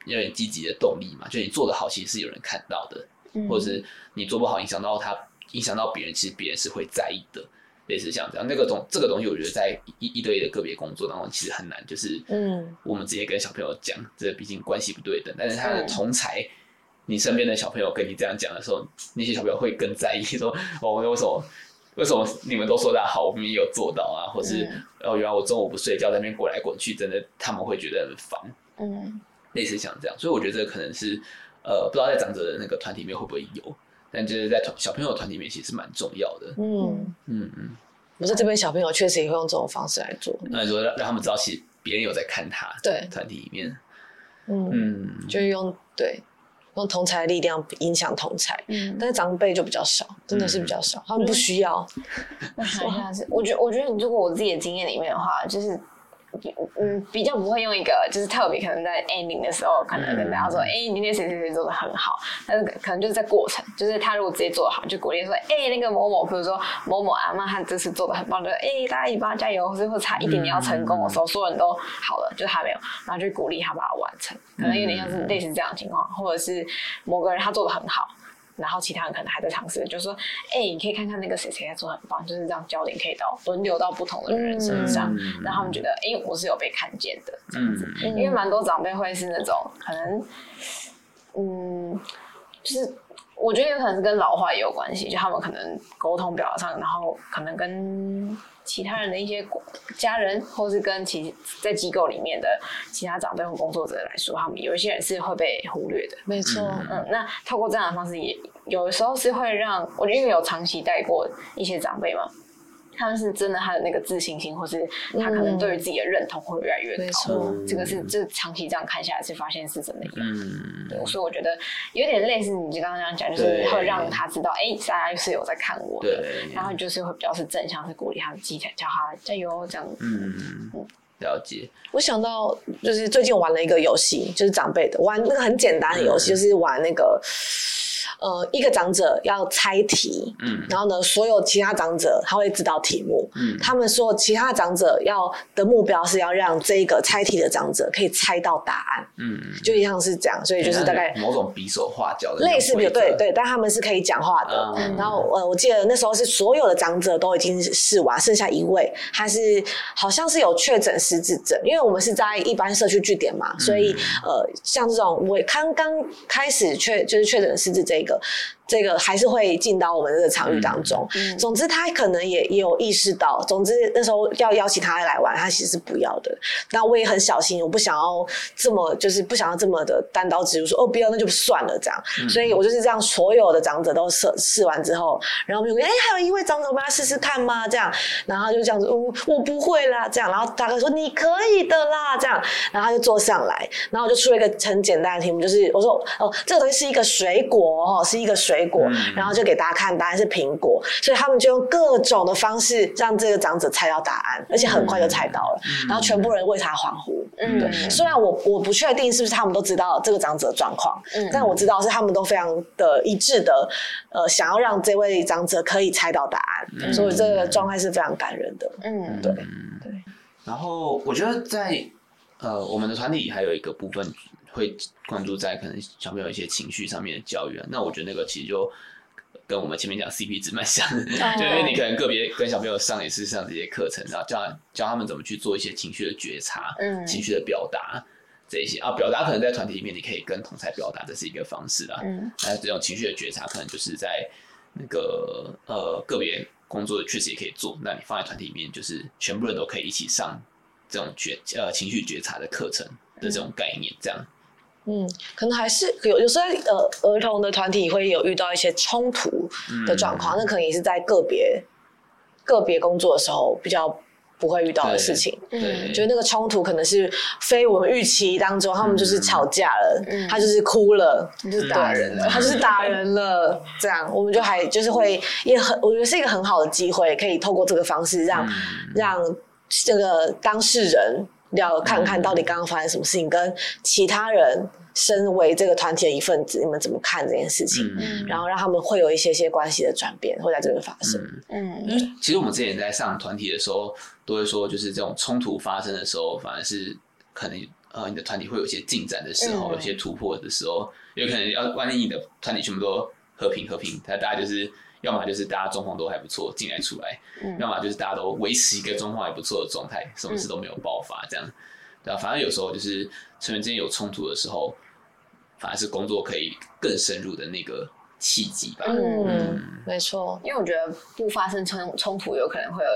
有点积极的动力嘛，就你做的好，其实是有人看到的，嗯、或者是你做不好，影响到他，影响到别人，其实别人是会在意的，类似像这样。那个东，这个东西，我觉得在一一对一的个别工作当中，其实很难，就是嗯，我们直接跟小朋友讲，这毕竟关系不对等。但是他的同侪，你身边的小朋友跟你这样讲的时候，那些小朋友会更在意，说哦，为什么为什么你们都说他好，我们也有做到啊？或是、嗯、哦，原来我中午不睡觉，在那边滚来滚去，真的他们会觉得很烦，嗯。类似像这样，所以我觉得这个可能是，呃，不知道在长者的那个团体里面会不会有，但就是在小朋友团体里面其实是蛮重要的。嗯嗯嗯，我在这边小朋友确实也会用这种方式来做，那你说让让他们知道其实别人有在看他，对团体里面，嗯嗯，就用对用同侪力量影响同才，嗯，但是长辈就比较少，真的是比较少，他们不需要。我想一下是，我觉得我觉得你如果我自己的经验里面的话，就是。嗯，比较不会用一个，就是特别可能在 ending 的时候，可能跟大家说，哎、嗯欸，你今天谁谁谁做的很好，但是可能就是在过程，就是他如果直接做的好，就鼓励说，哎、欸，那个某某，比如说某某阿妈，他这次做的很棒，就哎、欸，大家一起帮他加油，或者或差一点点要成功。的时候，所有人都好了，就他没有，然后就鼓励他把它完成，可能有点像是类似这样的情况，或者是某个人他做的很好。然后其他人可能还在尝试，就是说，哎、欸，你可以看看那个谁谁在做很棒，就是这样焦点可以到轮流到不同的人身上，让、嗯、他们觉得，哎、欸，我是有被看见的这样子。嗯、因为蛮多长辈会是那种可能，嗯，就是我觉得有可能是跟老化也有关系，就他们可能沟通表达上，然后可能跟。其他人的一些家人，或是跟其在机构里面的其他长辈或工作者来说，他们有一些人是会被忽略的。没错，嗯，那透过这样的方式，也有的时候是会让我觉得，因为有长期带过一些长辈嘛，他们是真的他的那个自信心，或是他可能对于自己的认同会越来越高。没错，这个是就长期这样看下来是发现是真的。嗯，对，所以我觉得有点类似你就刚刚这样讲，就是会让他知道，哎，大家是有在看我的，然后就是会比较是正向，是鼓励他的机会，叫他加油这样。嗯，了解。我想到就是最近玩了一个游戏，就是长辈的玩那个很简单的游戏，就是玩那个。呃，一个长者要猜题，嗯，然后呢，所有其他长者他会知道题目，嗯，他们说其他长者要的目标是要让这个猜题的长者可以猜到答案，嗯，就一样是这样，所以就是大概某种比手画脚的类似，对对，但他们是可以讲话的。嗯、然后呃，我记得那时候是所有的长者都已经试完，剩下一位，他是好像是有确诊失智症，因为我们是在一般社区据点嘛，所以呃，像这种我刚刚开始确就是确诊失智这个。这个还是会进到我们这个场域当中。嗯、总之，他可能也也有意识到。总之，那时候要邀请他来玩，他其实是不要的。那我也很小心，我不想要这么，就是不想要这么的单刀直入说哦，不要，那就算了这样。嗯、所以我就是这样，所有的长者都试试完之后，然后我们就哎，还有一位长者，我们要试试看吗？这样，然后就这样子，我、哦、我不会啦，这样。然后大哥说你可以的啦，这样。然后他就坐上来，然后我就出了一个很简单的题目，就是我说哦，这个东西是一个水果哦。是一个水果，嗯、然后就给大家看答案是苹果，所以他们就用各种的方式让这个长者猜到答案，而且很快就猜到了，嗯、然后全部人为他欢呼。嗯，对。虽然我我不确定是不是他们都知道这个长者的状况，嗯，但我知道是他们都非常的一致的，呃，想要让这位长者可以猜到答案，嗯、所以这个状态是非常感人的。嗯，对对。然后我觉得在呃我们的团体还有一个部分。会关注在可能小朋友一些情绪上面的教育啊，那我觉得那个其实就跟我们前面讲 CP 值蛮像的，就因为你可能个别跟小朋友上也是上这些课程，然后教教他们怎么去做一些情绪的觉察，嗯，情绪的表达这一些。啊，表达可能在团体里面你可以跟同侪表达，这是一个方式啦，嗯，那这种情绪的觉察可能就是在那个呃个别工作确实也可以做，那你放在团体里面就是全部人都可以一起上这种觉呃情绪觉察的课程的这种概念，这样。嗯，可能还是有有时候呃，儿童的团体会有遇到一些冲突的状况，嗯、那可能也是在个别个别工作的时候比较不会遇到的事情。嗯，就是那个冲突可能是非我们预期当中，他们就是吵架了，嗯、他就是哭了，嗯、就是打人了，他就是打人了，这样我们就还就是会也很，我觉得是一个很好的机会，可以透过这个方式让、嗯、让这个当事人。要看看到底刚刚发生什么事情，嗯、跟其他人身为这个团体的一份子，你们怎么看这件事情？嗯、然后让他们会有一些些关系的转变，会在这边发生。嗯，其实我们之前在上团体的时候，都会说，就是这种冲突发生的时候，反而是可能呃，你的团体会有一些进展的时候，嗯、有些突破的时候，有可能要万一你的团体全部都和平和平，那大家就是。要么就是大家状况都还不错，进来出来；嗯、要么就是大家都维持一个状况还不错的状态，什么事都没有爆发，这样。对啊，反正有时候就是成员之间有冲突的时候，反而是工作可以更深入的那个契机吧。嗯，嗯没错。因为我觉得不发生冲冲突，有可能会有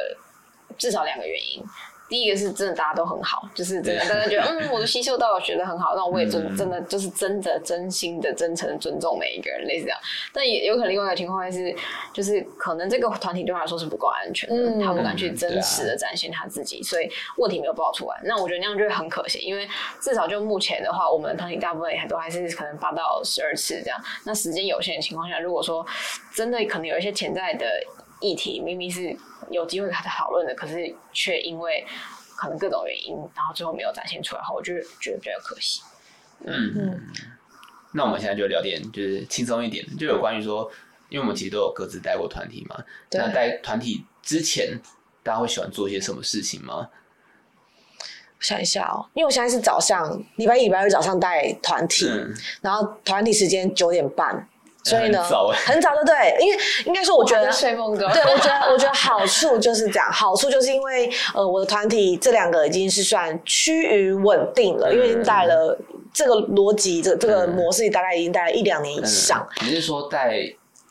至少两个原因。第一个是真的大家都很好，就是真的大家觉得嗯，我的吸收到了，学的很好，那我也真真的就是真的真心的真诚的尊重每一个人，类似这样。但也有可能另外一个情况是，就是可能这个团体对他来说是不够安全的，嗯、他不敢去真实的展现他自己，所以问题没有爆出来。那我觉得那样就会很可惜，因为至少就目前的话，我们团体大部分也都还是可能八到十二次这样。那时间有限的情况下，如果说真的可能有一些潜在的。议题明明是有机会他在讨论的，可是却因为可能各种原因，然后最后没有展现出来后，我就觉得比较可惜。嗯，嗯，那我们现在就聊点就是轻松一点，就有关于说，因为我们其实都有各自带过团体嘛。那带团体之前，大家会喜欢做一些什么事情吗？我想一下哦，因为我现在是早上礼拜一、礼拜二早上带团体，嗯、然后团体时间九点半。所以呢，很早，很早，对对？因为应该说，我觉得睡梦中。对，我觉得，我觉得好处就是这样。好处就是因为，呃，我的团体这两个已经是算趋于稳定了，嗯、因为已经带了这个逻辑，这这个模式大概已经带了一两年以上。你是说带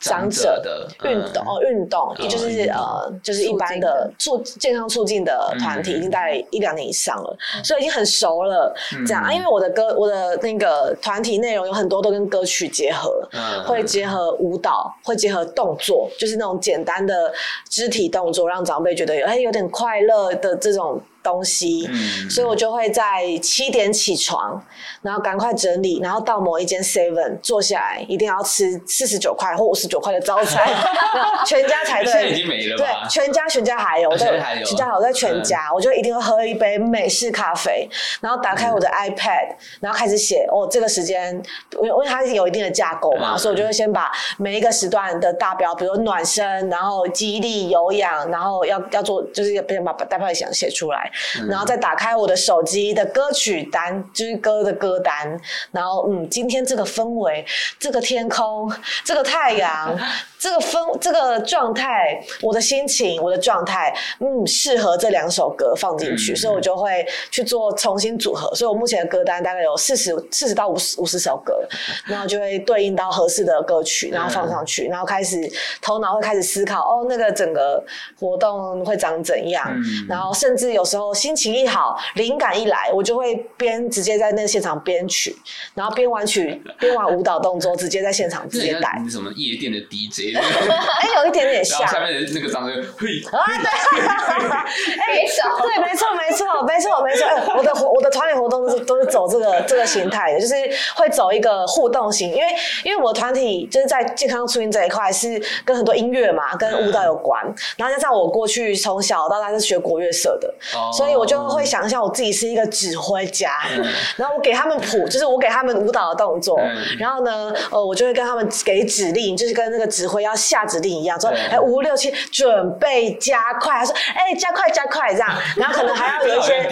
长者的运动哦，运动也就是呃，就是一般的促健康促进的团体，已经大概一两年以上了，所以已经很熟了。这样啊，因为我的歌，我的那个团体内容有很多都跟歌曲结合，会结合舞蹈，会结合动作，就是那种简单的肢体动作，让长辈觉得有哎有点快乐的这种。东西，嗯、所以我就会在七点起床，然后赶快整理，然后到某一间 Seven 坐下来，一定要吃四十九块或五十九块的早餐，全家才对。现在已经没了？对，全家全家还有，在、啊、全家还有在全家，嗯、我就一定会喝一杯美式咖啡，然后打开我的 iPad，然后开始写。哦，这个时间，因为因为它是有一定的架构嘛，嗯、所以我就会先把每一个时段的大标，比如暖身，然后肌力、有氧，然后要要做，就是要先把大标想写出来。然后再打开我的手机的歌曲单，就是歌的歌单。然后，嗯，今天这个氛围，这个天空，这个太阳。这个风，这个状态，我的心情，我的状态，嗯，适合这两首歌放进去，嗯、所以我就会去做重新组合。所以我目前的歌单大概有四十四十到五十五十首歌，然后就会对应到合适的歌曲，然后放上去，嗯、然后开始头脑会开始思考，哦，那个整个活动会长怎样？嗯、然后甚至有时候心情一好，灵感一来，我就会编直接在那个现场编曲，然后编完曲，编完舞蹈动作，直接在现场直接带。什么夜店的 DJ？哎，有一点点像。下面的那个长得嘿啊，对，哎，对，没错，没错，没错，没错。我的活，我的团体活动都是都是走这个这个形态的，就是会走一个互动型，因为因为我团体就是在健康促进这一块是跟很多音乐嘛，跟舞蹈有关。然后加上我过去从小到大是学国乐社的，所以我就会想象我自己是一个指挥家，然后我给他们谱，就是我给他们舞蹈的动作，然后呢，呃，我就会跟他们给指令，就是跟那个指挥。要下指令一样，说哎五六七准备加快，他说哎加快加快。这样，然后可能还要有一些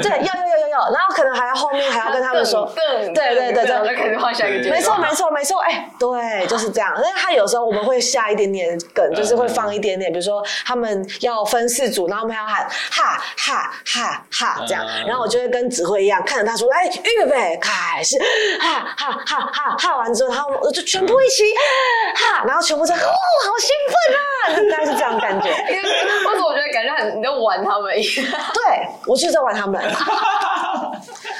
对要要要要要，然后可能还要后面还要跟他们说，对对对对，再开始换下一个没错没错没错，哎对就是这样，因为他有时候我们会下一点点梗，就是会放一点点，比如说他们要分四组，然后我们还要喊哈哈哈哈这样，然后我就会跟指挥一样看着他说哎预备开始，哈哈哈哈哈完之后，他们我就全部一起哈，然后全部在。哦，好兴奋啊！大概是这样感觉。因为或者我觉得感觉很你在玩他们一样。对，我就是在玩他们。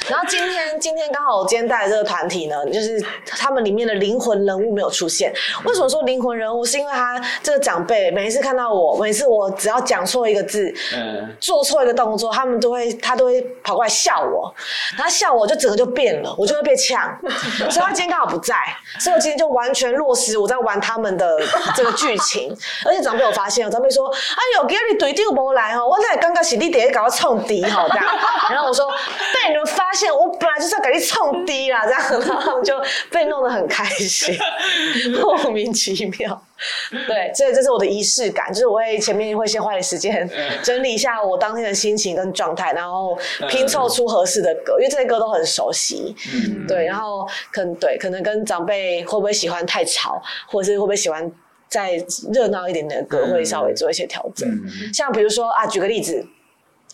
然后今天今天刚好我今天带的这个团体呢，就是他们里面的灵魂人物没有出现。为什么说灵魂人物？是因为他这个长辈每一次看到我，每次我只要讲错一个字，嗯，做错一个动作，他们都会他都会跑过来笑我。他笑我就整个就变了，我就会被呛。所以他今天刚好不在，所以我今天就完全落实我在玩他们的这个剧情。而且长辈有发现，长辈说：“哎呦，今日队长没来哦，我才刚刚是你第一搞冲敌哈这样。”然后我说：“被你们发。”发现我本来就是要给你冲低啦，这样，然后他们就被弄得很开心，莫名其妙。对，所以这是我的仪式感，就是我会前面会先花点时间 整理一下我当天的心情跟状态，然后拼凑出合适的歌，因为这些歌都很熟悉。嗯，对，然后可能对，可能跟长辈会不会喜欢太吵，或者是会不会喜欢再热闹一点点的歌，会稍微做一些调整。像比如说啊，举个例子。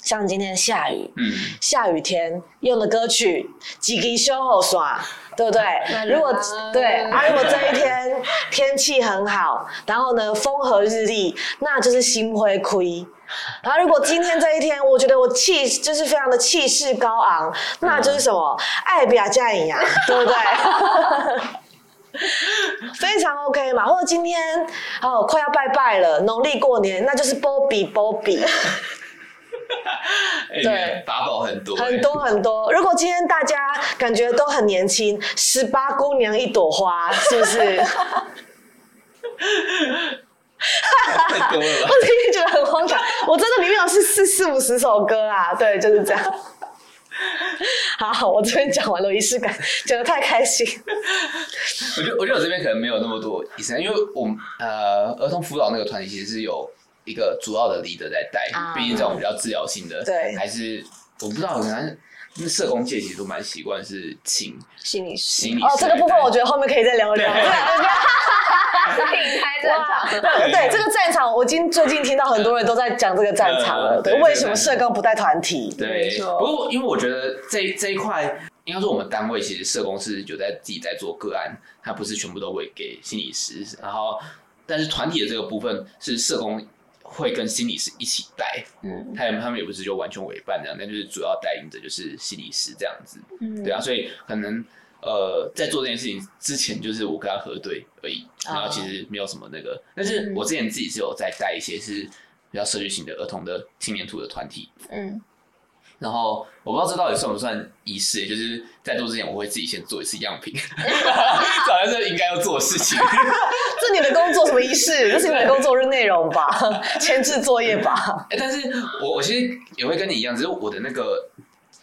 像今天下雨，嗯、下雨天用的歌曲《几级修好耍》，对不对？如果对啊，如果这一天天气很好，然后呢风和日丽，那就是心灰亏。然后如果今天这一天，我觉得我气就是非常的气势高昂，那就是什么爱比亚加一样，对不对？非常 OK 嘛。或者今天哦快要拜拜了，农历过年，那就是波比波比。对，法宝很多，很多很多。如果今天大家感觉都很年轻，十八姑娘一朵花，是不是？太多了吧？我今天觉得很荒唐。我真的里面有四四四五十首歌啊，对，就是这样。好，我这边讲完了仪式感，讲的太开心。我觉得，我觉得我这边可能没有那么多仪式感，因为我们呃儿童辅导那个团体其实是有。一个主要的 leader 在带，毕竟这种比较治疗性的，对，还是我不知道，可能那社工界其实都蛮习惯是请心理师，心理师哦，这个部分我觉得后面可以再聊聊。对，可以开战场。对对，这个战场，我今最近听到很多人都在讲这个战场了。对，为什么社工不带团体？对，没错。不过因为我觉得这这一块。应该说我们单位其实社工是有在自己在做个案，他不是全部都会给心理师，然后但是团体的这个部分是社工会跟心理师一起带，嗯，他们他们也不是就完全委办这样，但就是主要带领的就是心理师这样子，嗯，对啊，所以可能呃在做这件事情之前就是我跟他核对而已，然后其实没有什么那个，但是我之前自己是有在带一些是比较社区型的儿童的青年图的团体，嗯。然后我不知道这到底算不算仪式，就是在做之前我会自己先做一次样品，好像是应该要做的事情。这你的工作什么仪式？这是你的工作日内容吧？前置作业吧？哎，但是我我其实也会跟你一样，只是我的那个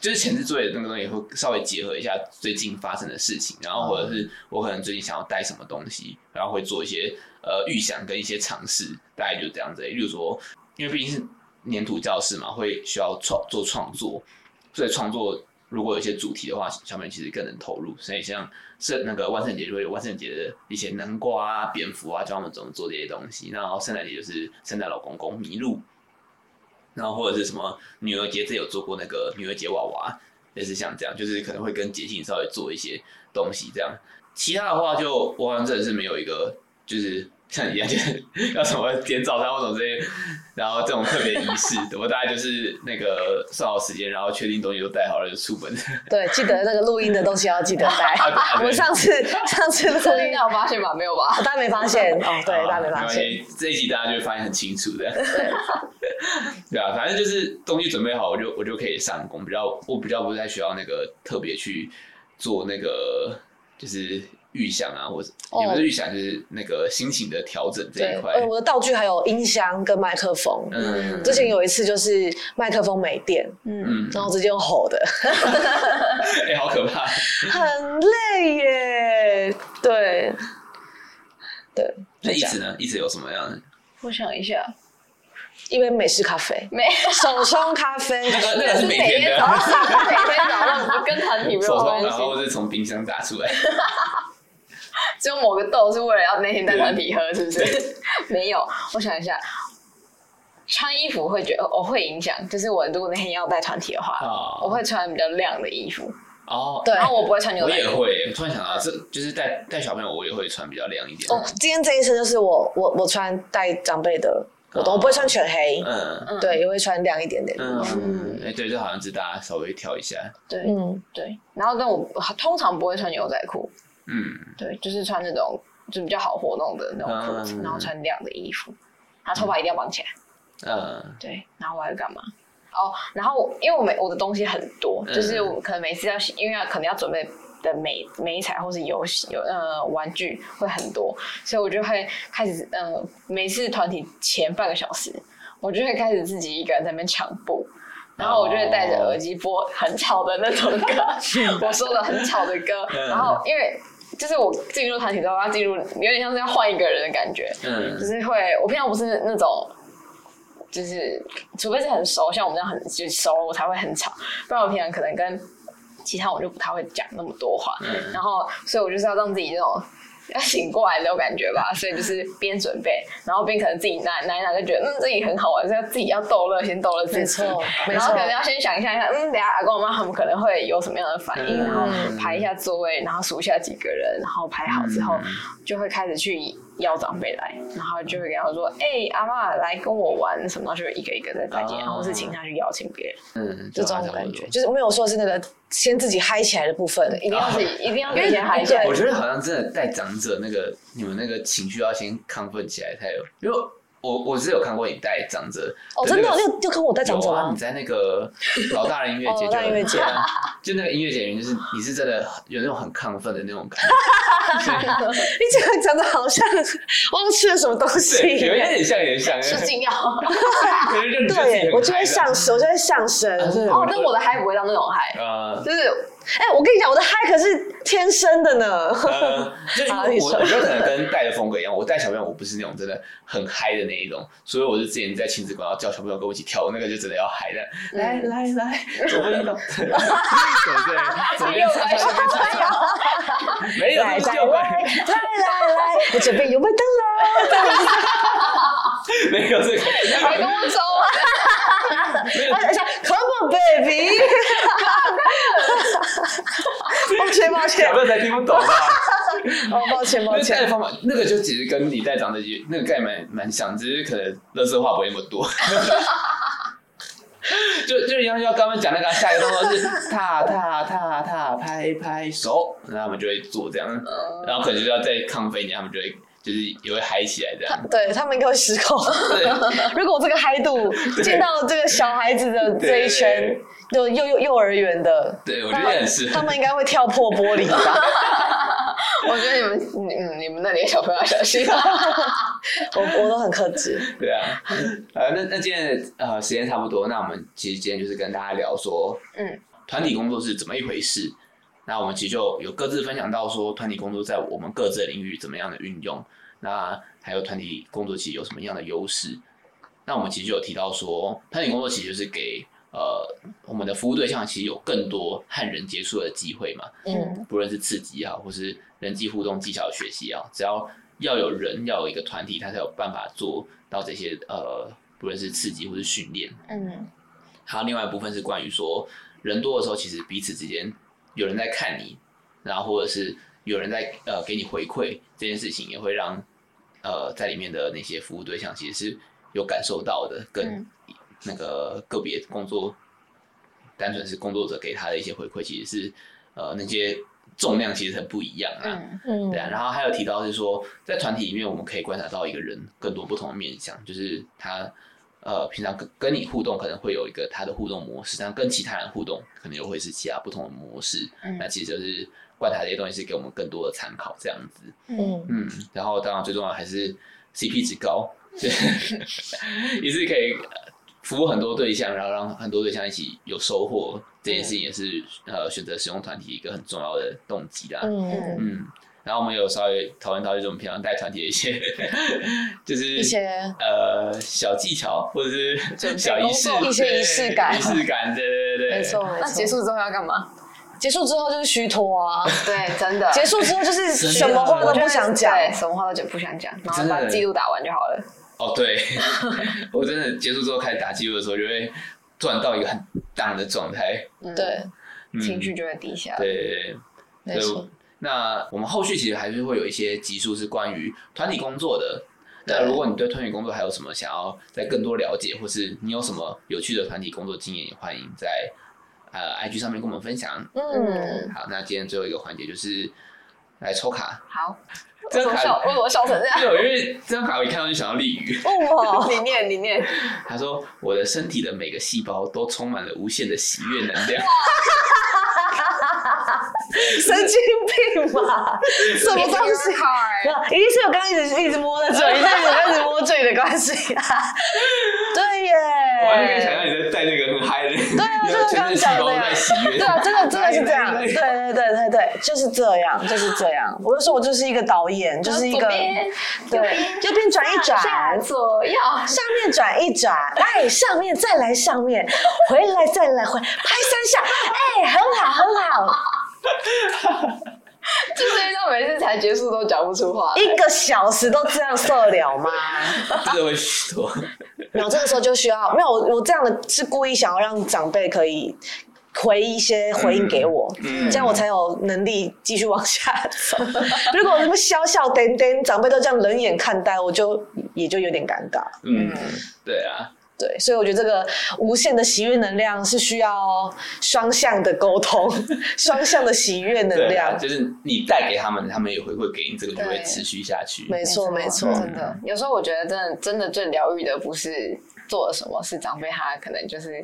就是前置作业的那个东西会稍微结合一下最近发生的事情，然后或者是我可能最近想要带什么东西，然后会做一些呃预想跟一些尝试，大概就这样子。例如说，因为毕竟是。黏土教室嘛，会需要创做创作，所以创作如果有一些主题的话，小朋友其实更能投入。所以像圣那个万圣节就会有万圣节的一些南瓜啊、蝙蝠啊，教他们怎么做这些东西。然后圣诞节就是圣诞老公公麋鹿，然后或者是什么女儿节，这有做过那个女儿节娃娃，类似像这样，就是可能会跟节庆稍微做一些东西这样。其他的话就我好像真的是没有一个就是。像你一样，就是要什么点早餐或什么这些，然后这种特别仪式，我大概就是那个算好时间，然后确定东西都带好了就出门。对，记得那个录音的东西要记得带。我们上次上次录音 有发现吧？没有吧？大家没发现哦，对，大家没发现。这一集大家就会发现很清楚的。对啊，反正就是东西准备好，我就我就可以上工。比较我比较不太需要那个特别去做那个，就是。预想啊，或者也不是预想，就是那个心情的调整这一块。呃，我的道具还有音箱跟麦克风。嗯，之前有一次就是麦克风没电，嗯，然后直接用吼的。哎、欸，好可怕！很累耶。对，对。那一直呢？一直有什么样的？我想一下，一杯美式咖啡，没 手冲咖啡，那个那个是每天的，每天早上跟团体没有关系，然后是从冰箱打出来。只有某个豆是为了要那天带团体喝，是不是？没有，我想一下，穿衣服会觉得我会影响，就是我如果那天要带团体的话，哦、我会穿比较亮的衣服。哦，对，然后我不会穿牛仔裤。我也会，突然想到，这就是带带小朋友，我也会穿比较亮一点。哦，今天这一身就是我我我穿带长辈的，我都不会穿全黑。嗯，对，也会穿亮一点点。嗯，哎，对，这好像是大家稍微挑一下。对，嗯，对。然后，但我通常不会穿牛仔裤。嗯，对，就是穿那种就比较好活动的那种裤子，嗯、然后穿亮的衣服，然后头发一定要绑起来。嗯，对，然后我还干嘛？哦，然后因为我每我的东西很多，就是我可能每次要因为要可能要准备的每每一彩或是游戏有呃玩具会很多，所以我就会开始呃每次团体前半个小时，我就会开始自己一个人在那边抢布。然后我就会戴着耳机播很吵的那种歌，我说的很吵的歌，然后因为。就是我进入团体之后，要进入有点像是要换一个人的感觉，嗯，就是会我平常不是那种，就是除非是很熟，像我们这样很就熟，我才会很吵，不然我平常可能跟其他我就不太会讲那么多话，嗯，然后所以我就是要让自己这种。要醒过来那种感觉吧，所以就是边准备，然后边可能自己拿拿一拿，就觉得嗯，自己很好玩，是要自己要逗乐，先逗乐自己。没错，然后可能要先想一下，一下嗯，等下阿公阿妈他们可能会有什么样的反应，嗯、然后排一下座位，然后数一下几个人，然后排好之后，嗯、就会开始去邀长辈来，然后就会跟他说，哎、欸，阿妈来跟我玩什么，就会一个一个在再见，然后是请他去邀请别人，嗯，就这种感觉，就是没有说是那个先自己嗨起来的部分，一定要自己，一定要自己先嗨起来。我觉得好像真的带长者那个，你们那个情绪要先亢奋起来才有，因为。我我是有看过你带长者哦，真的，就就看我带长者啊！你在那个 老大人音乐节，老大音乐节，就那个音乐节就是你是真的有那种很亢奋的那种感觉。你这个讲的好像忘吃了什么东西，有一点像，有点像，吃禁药。对，我就会上身，我就会上身。哦，但我的嗨不会到那种嗨，呃，就是。哎、欸，我跟你讲，我的嗨可是天生的呢。呃，就是 我，我觉得可能跟带的风格一样。我带小朋友，我不是那种真的很嗨的那一种，所以我就之前在亲子馆要叫小朋友跟我一起跳，那个就真的要嗨的。来来来，左边动，对对，左边擦擦右边擦，没有来来来来，我准备有没有灯了？没有这个，你还跟我走，Come on baby。抱歉抱歉小，朋友才听不懂啊。哦，抱歉抱那个盖歉的。方法，那个就其实跟李代长的那个盖蛮蛮像，只是可能乐色话不会那么多。就就一样，要刚刚讲那个下一个动作是踏踏踏踏拍拍手，然后他们就会做这样，然后可能就要再亢奋一点，他们就会就是也会嗨起来这样。对他们应该会失控。对 如果我这个嗨度见到这个小孩子的这一圈，就幼幼幼儿园的，对，我觉得也是。他们应该会跳破玻璃吧？我觉得你们，嗯，你们那里的小朋友要小心。我我都很克制。对啊，呃，那那今天的呃时间差不多，那我们其实今天就是跟大家聊说，嗯，团体工作是怎么一回事。那我们其实就有各自分享到说，团体工作在我们各自的领域怎么样的运用，那还有团体工作其实有什么样的优势。那我们其实就有提到说，团体工作其实就是给呃我们的服务对象其实有更多和人接触的机会嘛，嗯，不论是刺激啊，或是人际互动技巧的学习啊，只要要有人，要有一个团体，他才有办法做到这些呃，不论是刺激或是训练。嗯，还有另外一部分是关于说，人多的时候，其实彼此之间有人在看你，然后或者是有人在呃给你回馈，这件事情也会让呃在里面的那些服务对象其实是有感受到的，跟那个个别工作，单纯是工作者给他的一些回馈，其实是呃那些。重量其实很不一样啊，嗯嗯，对啊。然后还有提到是说，在团体里面，我们可以观察到一个人更多不同的面相，就是他呃平常跟跟你互动可能会有一个他的互动模式，但跟其他人互动可能又会是其他不同的模式。嗯，那其实就是观察这些东西是给我们更多的参考，这样子。嗯嗯，然后当然最重要还是 CP 值高，也是可以服务很多对象，然后让很多对象一起有收获。这件事情也是呃选择使用团体一个很重要的动机啦。嗯嗯，然后我们有稍微讨论到就是我们平常带团体的一些，就是一些呃小技巧或者是小仪式，一些仪式感，仪式感，对对对，没错。那结束之后要干嘛？结束之后就是虚脱啊，对，真的。结束之后就是什么话都不想讲，什么话都就不想讲，然后把记录打完就好了。哦，对，我真的结束之后开始打记录的时候，就会突然到一个很 down 的状态，对，情绪就会低下。对，没错。那我们后续其实还是会有一些集数是关于团体工作的。那如果你对团体工作还有什么想要再更多了解，或是你有什么有趣的团体工作经验，也欢迎在呃 IG 上面跟我们分享。嗯，好，那今天最后一个环节就是来抽卡。好。这张卡为什么笑成这样？对，因为这张卡我一看到就想到鲤鱼。哦，你念，你念。他说：“我的身体的每个细胞都充满了无限的喜悦能量。” 神经病吧？什么东西？一定是我刚刚一直一直摸在这里，一直一直摸这里的关系啊！对耶，我还可以想象你在带那个很嗨的，对啊，就是刚刚讲的。呀，对啊，真的真的是这样，对对对对对，就是这样，就是这样。我就说我就是一个导演，就是一个对，右边转一转，左右，上面转一转，哎，上面再来上面，回来再来回，拍三下，哎，很好很好。就是一种每次才结束都讲不出话，一个小时都这样受得了吗？真的会虚脱。没有，这个时候就需要没有我，我这样的是故意想要让长辈可以回一些回应给我，这样我才有能力继续往下走。如果我这么笑笑点点，长辈都这样冷眼看待，我就也就有点尴尬。嗯，对啊。对，所以我觉得这个无限的喜悦能量是需要双向的沟通，双向的喜悦能量，啊、就是你带给他们，他们也回馈给你，这个就会持续下去。没错，没错，真的。有时候我觉得，真的，真的最疗愈的不是做了什么，是长辈他可能就是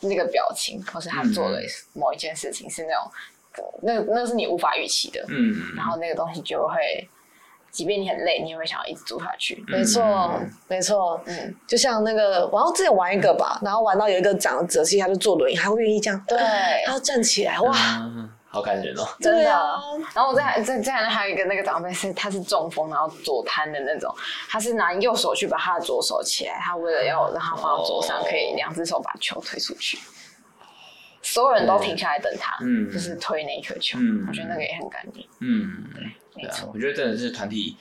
那个表情，或是他做了某一件事情，是那种，嗯、那那是你无法预期的，嗯，然后那个东西就会。即便你很累，你也会想要一直做下去。没错，没错。嗯，就像那个，然后自己玩一个吧，然后玩到有一个长者，其实他就坐轮椅，还会愿意这样，对，他要站起来，哇，好感人哦，真的。然后我再再再来还有一个那个长辈是，他是中风，然后左瘫的那种，他是拿右手去把他的左手起来，他为了要让他放到桌上，可以两只手把球推出去，所有人都停下来等他，嗯，就是推那一颗球，我觉得那个也很感人，嗯，对。对啊，我觉得真的是团体，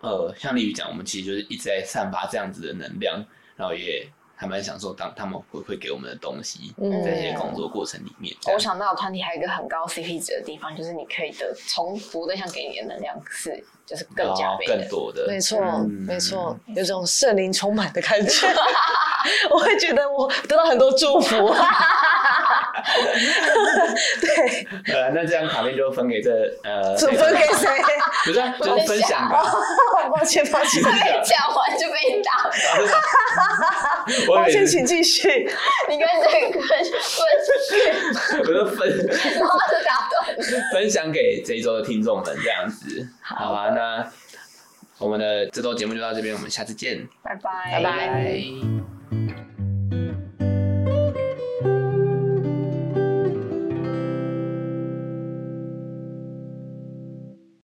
呃，像丽宇讲，我们其实就是一直在散发这样子的能量，然后也还蛮享受当他们会会给我们的东西，嗯在这些工作过程里面。我想到团体还有一个很高 CP 值的地方，就是你可以得从服务对象给你的能量是就是更加倍更多的，没错，嗯没错，有种圣灵充满的感觉，我会觉得我得到很多祝福。对，呃，那这张卡片就分给这呃，分给谁？不是、啊，就是分享吧。抱歉，抱歉，讲完就被打。抱歉，请继续。你跟这个分分，不是分，然后就打断。分享给这一周的听众们，这样子，好吧？那我们的这周节目就到这边，我们下次见，拜拜，拜拜。拜